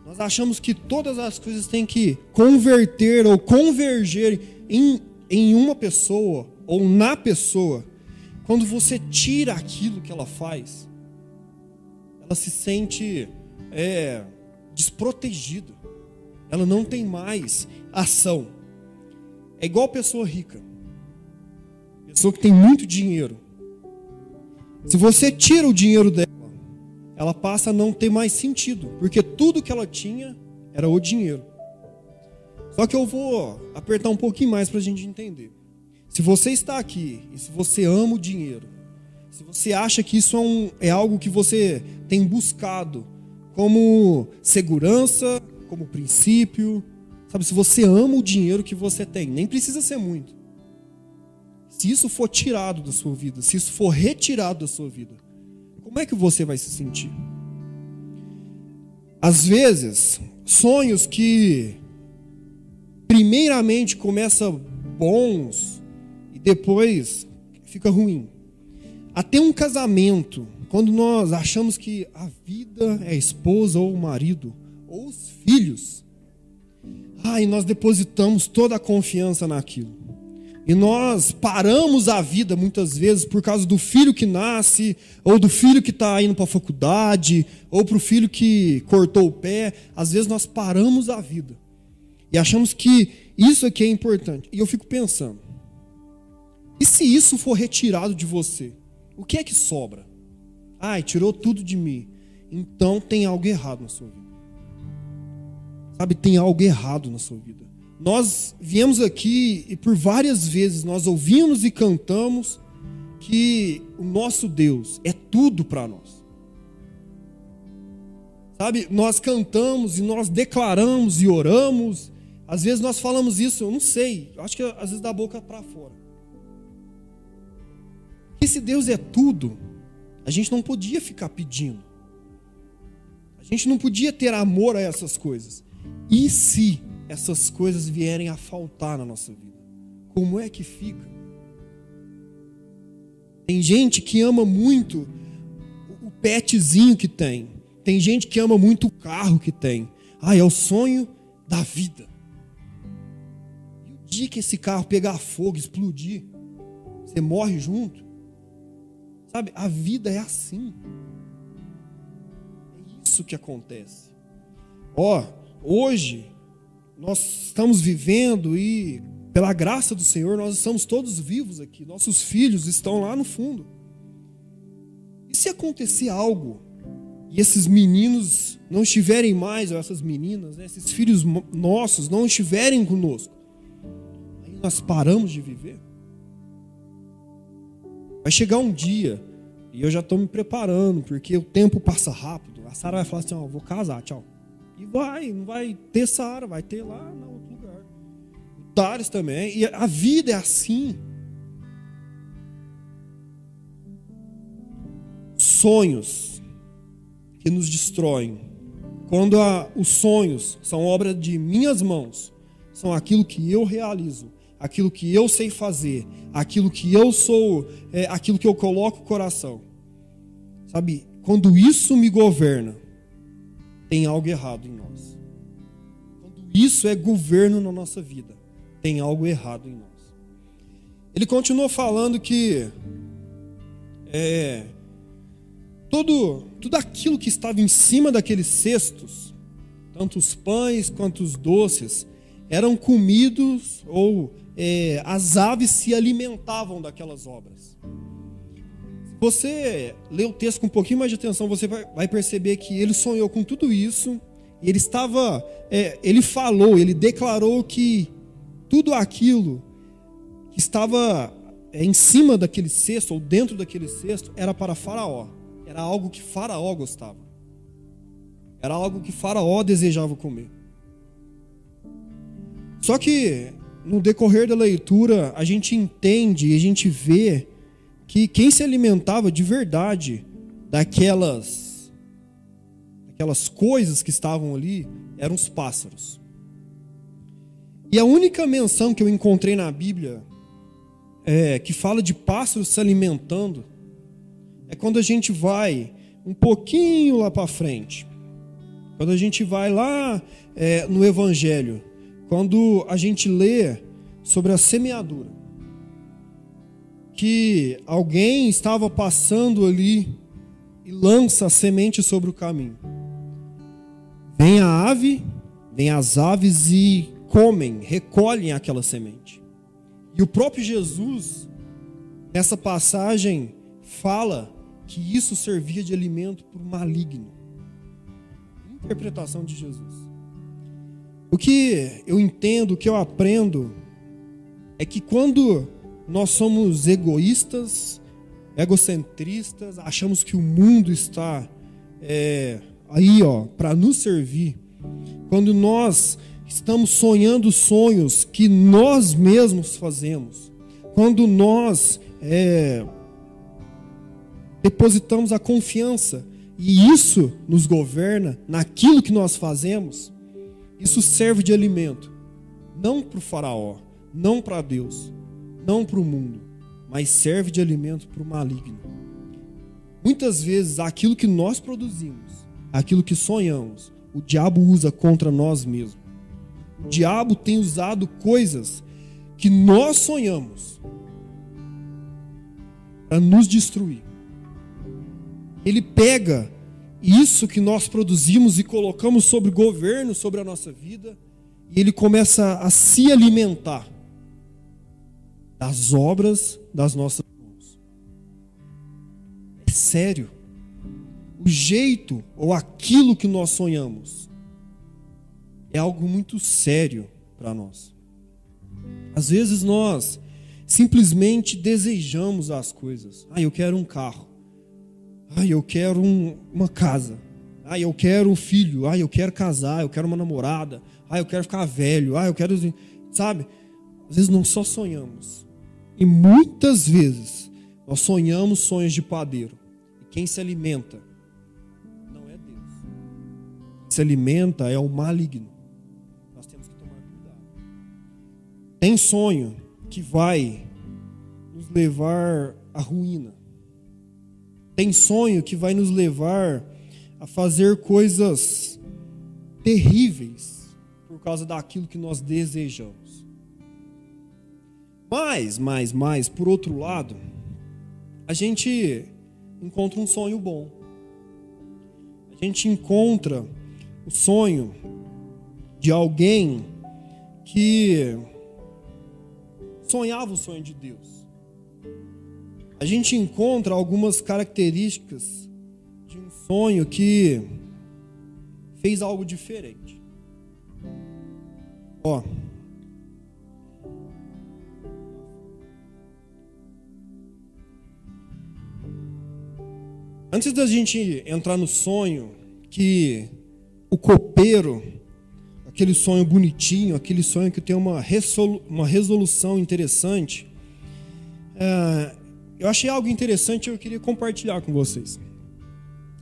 nós achamos que todas as coisas têm que converter ou converger em, em uma pessoa ou na pessoa, quando você tira aquilo que ela faz, ela se sente é, desprotegida. Ela não tem mais ação. É igual pessoa rica. Pessoa que tem muito dinheiro. Se você tira o dinheiro dela, ela passa a não ter mais sentido, porque tudo que ela tinha era o dinheiro. Só que eu vou apertar um pouquinho mais para a gente entender. Se você está aqui e se você ama o dinheiro, se você acha que isso é, um, é algo que você tem buscado como segurança, como princípio. Sabe, se você ama o dinheiro que você tem, nem precisa ser muito. Se isso for tirado da sua vida, se isso for retirado da sua vida, como é que você vai se sentir? Às vezes, sonhos que primeiramente começam bons e depois fica ruim. Até um casamento quando nós achamos que a vida é a esposa ou o marido, ou os filhos, ah, e nós depositamos toda a confiança naquilo. E nós paramos a vida muitas vezes por causa do filho que nasce, ou do filho que está indo para a faculdade, ou para o filho que cortou o pé. Às vezes nós paramos a vida e achamos que isso aqui é importante. E eu fico pensando: e se isso for retirado de você? O que é que sobra? Ai, tirou tudo de mim. Então tem algo errado na sua vida. Sabe, tem algo errado na sua vida. Nós viemos aqui e por várias vezes nós ouvimos e cantamos que o nosso Deus é tudo para nós. Sabe, nós cantamos e nós declaramos e oramos. Às vezes nós falamos isso, eu não sei, acho que às vezes da boca para fora. E se Deus é tudo, a gente não podia ficar pedindo. A gente não podia ter amor a essas coisas. E se essas coisas vierem a faltar na nossa vida? Como é que fica? Tem gente que ama muito o petzinho que tem. Tem gente que ama muito o carro que tem. Ah, é o sonho da vida. E o dia que esse carro pegar fogo, explodir, você morre junto. Sabe, a vida é assim. É isso que acontece. Ó, hoje nós estamos vivendo e, pela graça do Senhor, nós estamos todos vivos aqui. Nossos filhos estão lá no fundo. E se acontecer algo e esses meninos não estiverem mais, ou essas meninas, né, esses filhos nossos não estiverem conosco, aí nós paramos de viver. Vai chegar um dia, e eu já estou me preparando, porque o tempo passa rápido. A Sara vai falar assim: Ó, oh, vou casar, tchau. E vai, não vai ter Sara, vai ter lá no outro lugar. Tares também. E a vida é assim. Sonhos que nos destroem. Quando a, os sonhos são obra de minhas mãos, são aquilo que eu realizo, aquilo que eu sei fazer, aquilo que eu sou, é, aquilo que eu coloco o coração. Sabe, quando isso me governa, tem algo errado em nós. Quando isso é governo na nossa vida, tem algo errado em nós. Ele continuou falando que é, todo, tudo aquilo que estava em cima daqueles cestos, tanto os pães quanto os doces, eram comidos ou é, as aves se alimentavam daquelas obras. Você lê o texto com um pouquinho mais de atenção, você vai, perceber que ele sonhou com tudo isso. Ele estava, é, ele falou, ele declarou que tudo aquilo que estava é, em cima daquele cesto ou dentro daquele cesto era para Faraó. Era algo que Faraó gostava. Era algo que Faraó desejava comer. Só que no decorrer da leitura, a gente entende a gente vê que quem se alimentava de verdade daquelas aquelas coisas que estavam ali eram os pássaros. E a única menção que eu encontrei na Bíblia é, que fala de pássaros se alimentando é quando a gente vai um pouquinho lá para frente. Quando a gente vai lá é, no Evangelho quando a gente lê sobre a semeadura, que alguém estava passando ali e lança a semente sobre o caminho. Vem a ave, vem as aves e comem, recolhem aquela semente. E o próprio Jesus, nessa passagem, fala que isso servia de alimento para o maligno. Interpretação de Jesus. O que eu entendo, o que eu aprendo, é que quando nós somos egoístas, egocentristas, achamos que o mundo está é, aí, ó, para nos servir. Quando nós estamos sonhando sonhos que nós mesmos fazemos, quando nós é, depositamos a confiança e isso nos governa naquilo que nós fazemos, isso serve de alimento, não para o faraó, não para Deus, não para o mundo, mas serve de alimento para o maligno. Muitas vezes aquilo que nós produzimos, aquilo que sonhamos, o diabo usa contra nós mesmos. O diabo tem usado coisas que nós sonhamos para nos destruir. Ele pega isso que nós produzimos e colocamos sobre o governo, sobre a nossa vida, e ele começa a se alimentar das obras das nossas mãos. É sério. O jeito ou aquilo que nós sonhamos é algo muito sério para nós. Às vezes nós simplesmente desejamos as coisas. Ah, eu quero um carro. Ah, eu quero um, uma casa. Ah, eu quero um filho. Ah, eu quero casar. Eu quero uma namorada. Ah, eu quero ficar velho. Ah, eu quero. Sabe? Às vezes não só sonhamos. E muitas vezes nós sonhamos sonhos de padeiro. E quem se alimenta não é Deus. Quem se alimenta é o maligno. Nós temos que tomar cuidado. Tem sonho que vai nos levar à ruína. Tem sonho que vai nos levar a fazer coisas terríveis por causa daquilo que nós desejamos. Mas, mais, mais, por outro lado, a gente encontra um sonho bom. A gente encontra o sonho de alguém que sonhava o sonho de Deus. A gente encontra algumas características de um sonho que fez algo diferente. Ó. Antes da gente entrar no sonho que o copeiro aquele sonho bonitinho, aquele sonho que tem uma, resolu uma resolução interessante. É, eu achei algo interessante e eu queria compartilhar com vocês.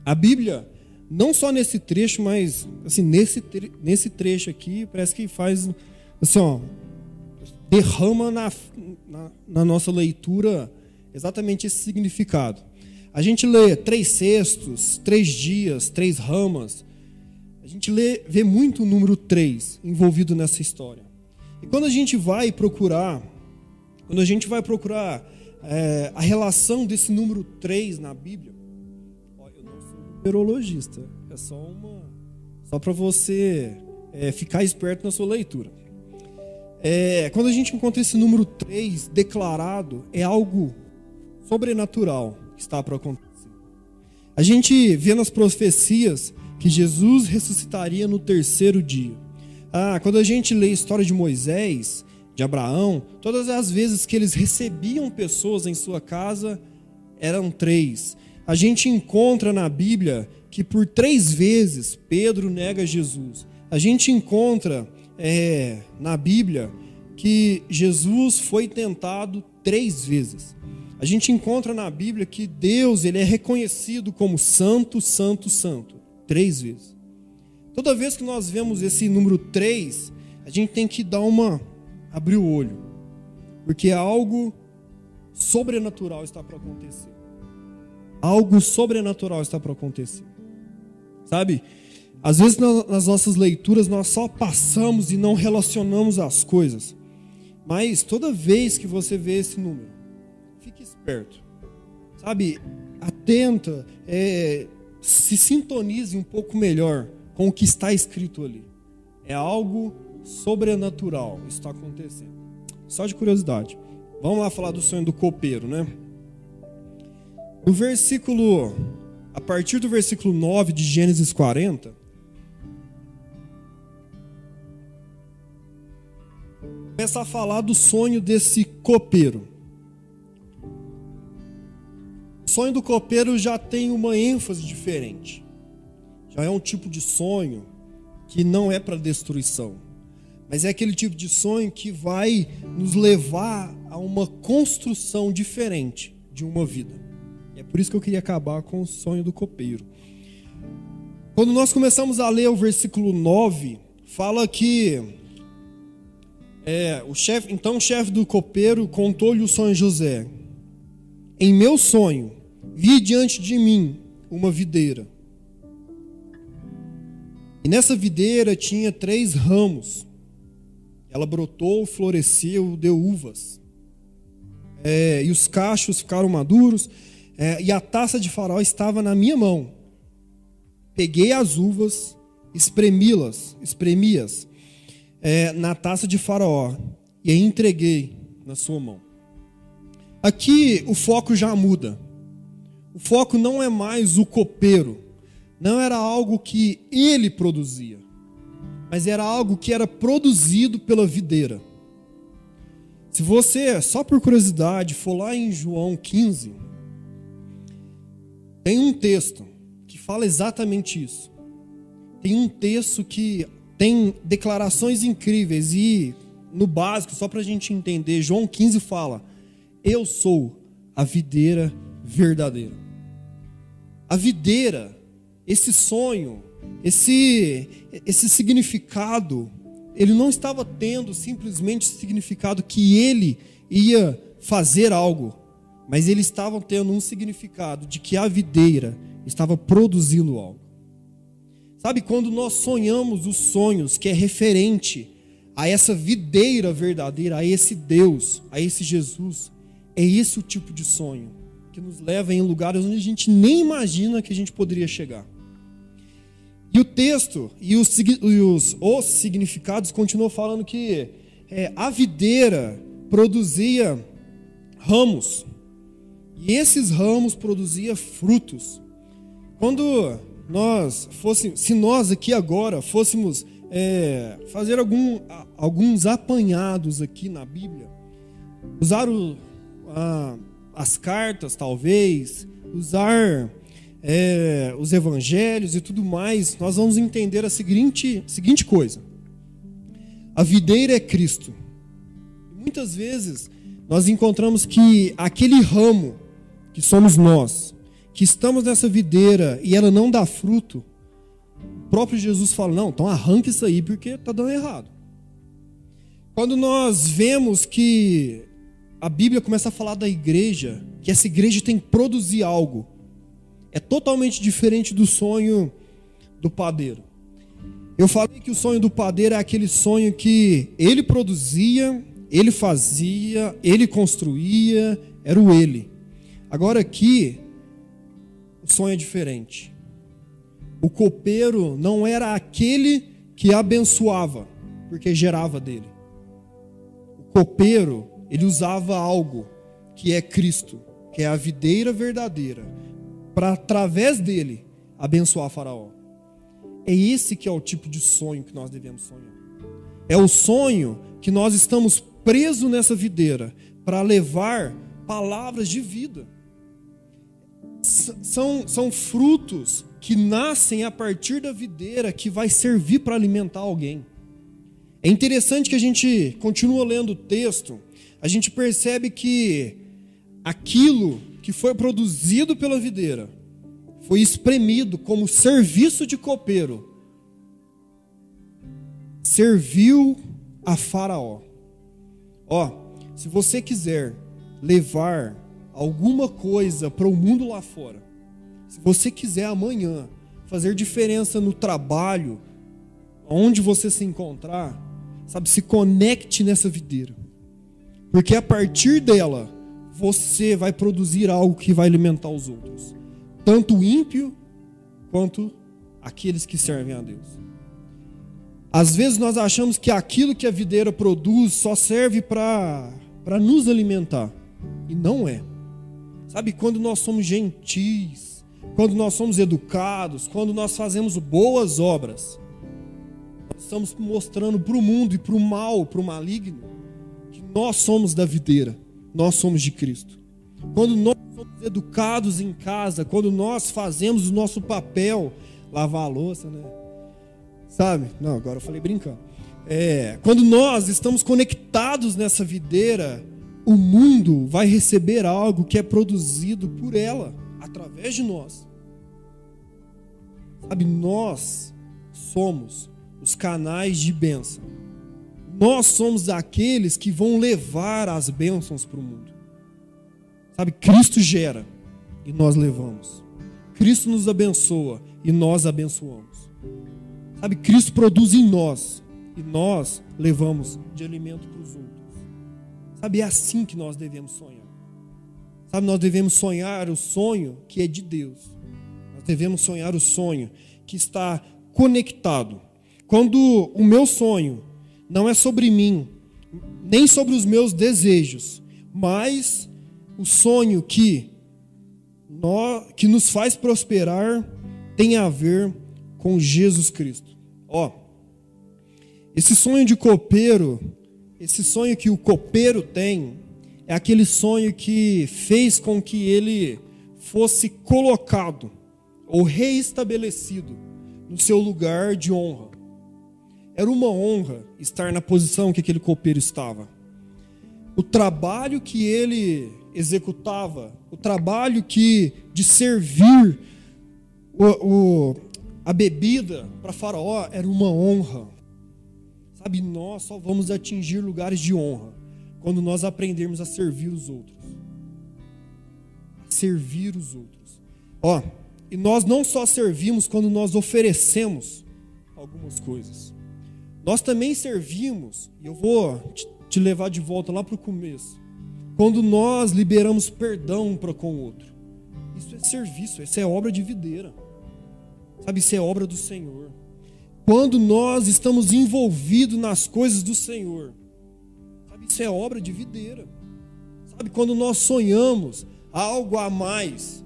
A Bíblia, não só nesse trecho, mas assim, nesse, tre nesse trecho aqui, parece que faz assim, ó, derrama na, na, na nossa leitura exatamente esse significado. A gente lê três cestos, três dias, três ramas, a gente lê, vê muito o número 3 envolvido nessa história. E quando a gente vai procurar, quando a gente vai procurar é, a relação desse número 3 na Bíblia, ó, eu não sou numerologista, é só uma. Só para você é, ficar esperto na sua leitura. É, quando a gente encontra esse número 3 declarado, é algo sobrenatural que está para acontecer. A gente vê nas profecias que Jesus ressuscitaria no terceiro dia. Ah, quando a gente lê a história de Moisés, de Abraão, todas as vezes que eles recebiam pessoas em sua casa, eram três. A gente encontra na Bíblia que por três vezes Pedro nega Jesus. A gente encontra é, na Bíblia que Jesus foi tentado três vezes. A gente encontra na Bíblia que Deus ele é reconhecido como santo, santo, santo. Três vezes. Toda vez que nós vemos esse número três, a gente tem que dar uma. abrir o olho. Porque algo sobrenatural está para acontecer. Algo sobrenatural está para acontecer. Sabe? Às vezes nas nossas leituras nós só passamos e não relacionamos as coisas. Mas toda vez que você vê esse número, esperto. Sabe? Atenta, é, se sintonize um pouco melhor com o que está escrito ali. É algo sobrenatural está acontecendo. Só de curiosidade. Vamos lá falar do sonho do copeiro, né? No versículo, a partir do versículo 9 de Gênesis 40, começa a falar do sonho desse copeiro. Sonho do copeiro já tem uma ênfase diferente. Já é um tipo de sonho que não é para destruição, mas é aquele tipo de sonho que vai nos levar a uma construção diferente de uma vida. E é por isso que eu queria acabar com o sonho do copeiro. Quando nós começamos a ler o versículo 9, fala que é, o chefe, então o chefe do copeiro contou-lhe o sonho de José. Em meu sonho, vi diante de mim uma videira. E nessa videira tinha três ramos. Ela brotou, floresceu, deu uvas. É, e os cachos ficaram maduros, é, e a taça de faraó estava na minha mão. Peguei as uvas, espremi-las, espremi-as é, na taça de faraó, e a entreguei na sua mão. Aqui o foco já muda. O foco não é mais o copeiro, não era algo que ele produzia, mas era algo que era produzido pela videira. Se você, só por curiosidade, for lá em João 15, tem um texto que fala exatamente isso. Tem um texto que tem declarações incríveis e, no básico, só para a gente entender, João 15 fala: Eu sou a videira verdadeira. A videira, esse sonho, esse, esse significado, ele não estava tendo simplesmente o significado que ele ia fazer algo, mas ele estava tendo um significado de que a videira estava produzindo algo. Sabe, quando nós sonhamos os sonhos que é referente a essa videira verdadeira, a esse Deus, a esse Jesus, é esse o tipo de sonho que nos leva em lugares onde a gente nem imagina que a gente poderia chegar. E o texto e os, os, os significados continuam falando que é, a videira produzia ramos, e esses ramos produziam frutos. Quando nós fosse, se nós aqui agora fôssemos é, fazer algum, alguns apanhados aqui na Bíblia, usar o, a, as cartas, talvez, usar é, os evangelhos e tudo mais, nós vamos entender a seguinte, seguinte coisa: a videira é Cristo. Muitas vezes nós encontramos que aquele ramo que somos nós, que estamos nessa videira e ela não dá fruto, o próprio Jesus fala: não, então arranque isso aí porque está dando errado. Quando nós vemos que a Bíblia começa a falar da igreja, que essa igreja tem que produzir algo, é totalmente diferente do sonho do padeiro. Eu falei que o sonho do padeiro é aquele sonho que ele produzia, ele fazia, ele construía, era o ele. Agora aqui, o sonho é diferente. O copeiro não era aquele que abençoava, porque gerava dele. O copeiro, ele usava algo que é Cristo, que é a videira verdadeira, para através dele abençoar Faraó. É esse que é o tipo de sonho que nós devemos sonhar. É o sonho que nós estamos presos nessa videira para levar palavras de vida são, são frutos que nascem a partir da videira que vai servir para alimentar alguém. É interessante que a gente continua lendo o texto, a gente percebe que aquilo que foi produzido pela videira foi espremido como serviço de copeiro, serviu a Faraó. Ó, se você quiser levar alguma coisa para o mundo lá fora, se você quiser amanhã fazer diferença no trabalho, onde você se encontrar, sabe, se conecte nessa videira. Porque a partir dela, você vai produzir algo que vai alimentar os outros, tanto o ímpio quanto aqueles que servem a Deus. Às vezes nós achamos que aquilo que a videira produz só serve para nos alimentar, e não é. Sabe, quando nós somos gentis, quando nós somos educados, quando nós fazemos boas obras, nós estamos mostrando para o mundo e para o mal, para o maligno, nós somos da videira, nós somos de Cristo. Quando nós somos educados em casa, quando nós fazemos o nosso papel, lavar a louça, né? Sabe? Não, agora eu falei brincando. É, quando nós estamos conectados nessa videira, o mundo vai receber algo que é produzido por ela, através de nós. Sabe, nós somos os canais de bênção. Nós somos aqueles que vão levar as bênçãos para o mundo. Sabe, Cristo gera e nós levamos. Cristo nos abençoa e nós abençoamos. Sabe, Cristo produz em nós e nós levamos de alimento para os outros. Sabe, é assim que nós devemos sonhar. Sabe, nós devemos sonhar o sonho que é de Deus. Nós devemos sonhar o sonho que está conectado. Quando o meu sonho não é sobre mim, nem sobre os meus desejos, mas o sonho que, nós, que nos faz prosperar tem a ver com Jesus Cristo. Ó, esse sonho de copeiro, esse sonho que o copeiro tem, é aquele sonho que fez com que ele fosse colocado ou reestabelecido no seu lugar de honra. Era uma honra estar na posição que aquele copeiro estava. O trabalho que ele executava, o trabalho que de servir o, o a bebida para Faraó era uma honra. Sabe, nós só vamos atingir lugares de honra quando nós aprendermos a servir os outros. Servir os outros. Ó, e nós não só servimos quando nós oferecemos algumas coisas. Nós também servimos, e eu vou te levar de volta lá para o começo. Quando nós liberamos perdão para com o outro. Isso é serviço, isso é obra de videira. Sabe, isso é obra do Senhor. Quando nós estamos envolvidos nas coisas do Senhor. Sabe, isso é obra de videira. Sabe, quando nós sonhamos algo a mais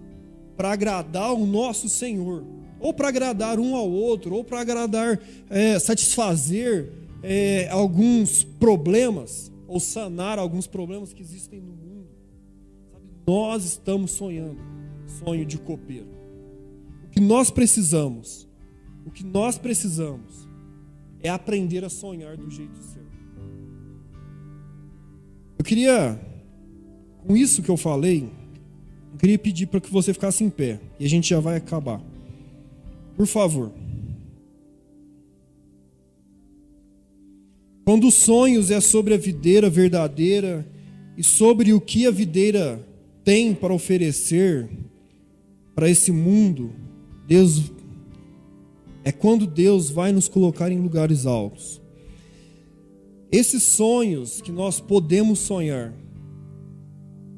para agradar o nosso Senhor, ou para agradar um ao outro, ou para agradar, é, satisfazer é, alguns problemas, ou sanar alguns problemas que existem no mundo. Sabe? Nós estamos sonhando, sonho de copeiro. O que nós precisamos, o que nós precisamos é aprender a sonhar do jeito certo. Eu queria, com isso que eu falei, eu queria pedir para que você ficasse em pé. E a gente já vai acabar. Por favor. Quando os sonhos é sobre a videira verdadeira e sobre o que a videira tem para oferecer para esse mundo, Deus é quando Deus vai nos colocar em lugares altos. Esses sonhos que nós podemos sonhar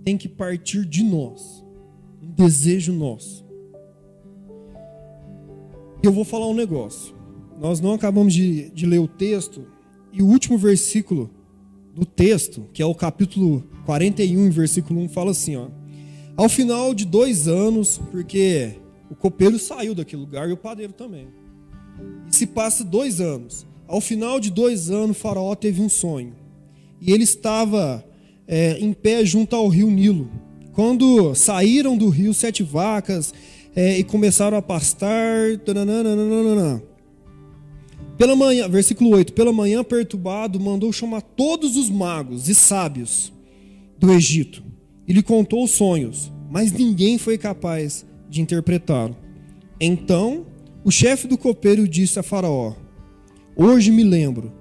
tem que partir de nós desejo nosso. Eu vou falar um negócio. Nós não acabamos de, de ler o texto, e o último versículo do texto, que é o capítulo 41, versículo 1, fala assim: ó, Ao final de dois anos, porque o copeiro saiu daquele lugar e o padeiro também. E se passa dois anos. Ao final de dois anos, faraó teve um sonho. E ele estava é, em pé junto ao rio Nilo quando saíram do rio sete vacas é, e começaram a pastar. Tananana, pela manhã, versículo 8: Pela manhã perturbado, mandou chamar todos os magos e sábios do Egito e lhe contou os sonhos, mas ninguém foi capaz de interpretá-lo. Então o chefe do copeiro disse a Faraó: Hoje me lembro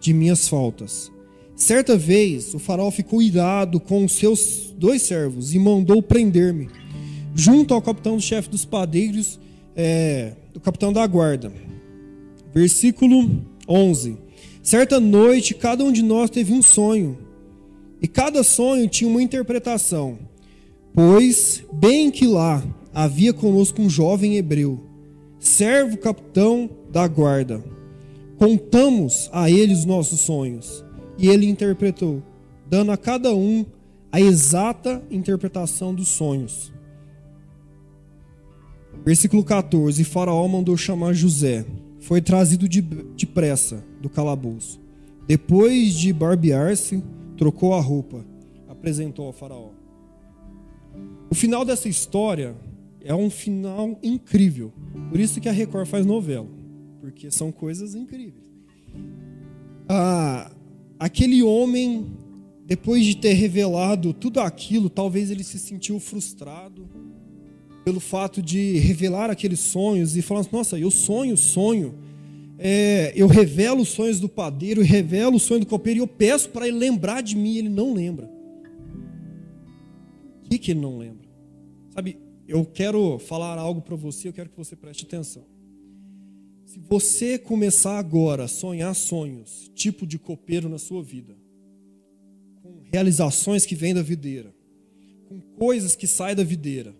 de minhas faltas Certa vez, o faraó ficou irado com os seus dois servos e mandou prender-me, junto ao capitão do chefe dos padeiros, é, do capitão da guarda. Versículo 11. Certa noite, cada um de nós teve um sonho, e cada sonho tinha uma interpretação. Pois, bem que lá havia conosco um jovem hebreu, servo capitão da guarda. Contamos a ele os nossos sonhos e ele interpretou, dando a cada um a exata interpretação dos sonhos. Versículo 14: E Faraó mandou chamar José. Foi trazido depressa do calabouço. Depois de barbear-se, trocou a roupa, apresentou ao Faraó. O final dessa história é um final incrível. Por isso que a Record faz novela, porque são coisas incríveis. Ah, aquele homem, depois de ter revelado tudo aquilo, talvez ele se sentiu frustrado pelo fato de revelar aqueles sonhos e falar: Nossa, eu sonho, sonho. É, eu revelo os sonhos do padeiro, eu revelo o sonho do copeiro e eu peço para ele lembrar de mim, ele não lembra. O que, que ele não lembra? Sabe, eu quero falar algo para você, eu quero que você preste atenção. Se você começar agora a sonhar sonhos, tipo de copeiro na sua vida, com realizações que vêm da videira, com coisas que saem da videira,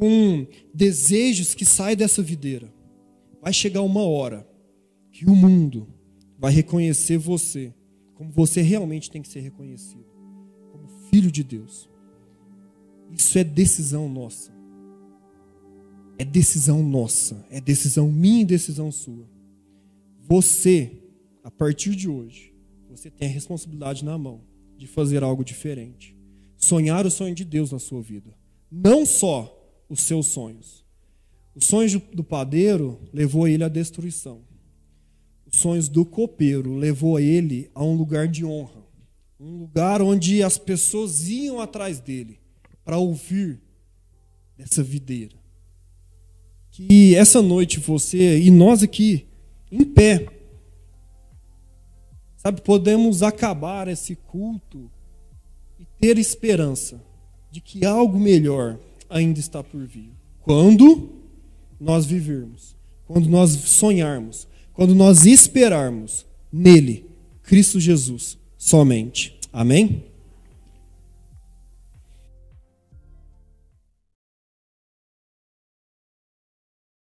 com desejos que saem dessa videira, vai chegar uma hora que o mundo vai reconhecer você como você realmente tem que ser reconhecido como filho de Deus. Isso é decisão nossa. É decisão nossa, é decisão minha e decisão sua. Você, a partir de hoje, você tem a responsabilidade na mão de fazer algo diferente. Sonhar o sonho de Deus na sua vida. Não só os seus sonhos. Os sonhos do padeiro levou ele à destruição. Os sonhos do copeiro levou ele a um lugar de honra. Um lugar onde as pessoas iam atrás dele para ouvir dessa videira. Que essa noite você e nós aqui, em pé, sabe, podemos acabar esse culto e ter esperança de que algo melhor ainda está por vir. Quando nós vivermos, quando nós sonharmos, quando nós esperarmos nele, Cristo Jesus, somente. Amém?